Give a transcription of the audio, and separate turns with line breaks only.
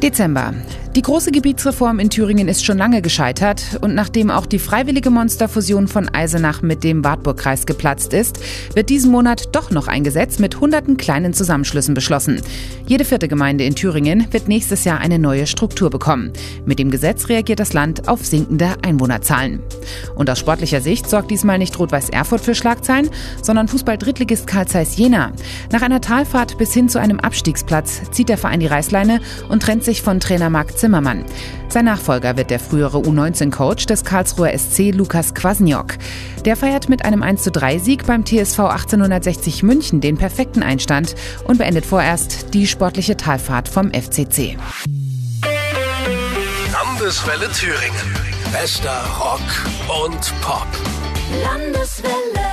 Dezember. Die große Gebietsreform in Thüringen ist schon lange gescheitert und nachdem auch die freiwillige Monsterfusion von Eisenach mit dem Wartburgkreis geplatzt ist, wird diesen Monat doch noch ein Gesetz mit hunderten kleinen Zusammenschlüssen beschlossen. Jede vierte Gemeinde in Thüringen wird nächstes Jahr eine neue Struktur bekommen. Mit dem Gesetz reagiert das Land auf sinkende Einwohnerzahlen. Und aus sportlicher Sicht sorgt diesmal nicht Rot-Weiß Erfurt für Schlagzeilen, sondern Fußball-Drittligist Karl Zeiss Jena. Nach einer Talfahrt bis hin zu einem Abstiegsplatz zieht der Verein die Reißleine und trennt sich von Trainer Marc Zimmermann. Sein Nachfolger wird der frühere U19-Coach des Karlsruher SC Lukas Kwasniok. Der feiert mit einem 1:3-Sieg beim TSV 1860 München den perfekten Einstand und beendet vorerst die sportliche Talfahrt vom FCC.
Landeswelle Thüringen. Bester Rock und Pop.
Landeswelle.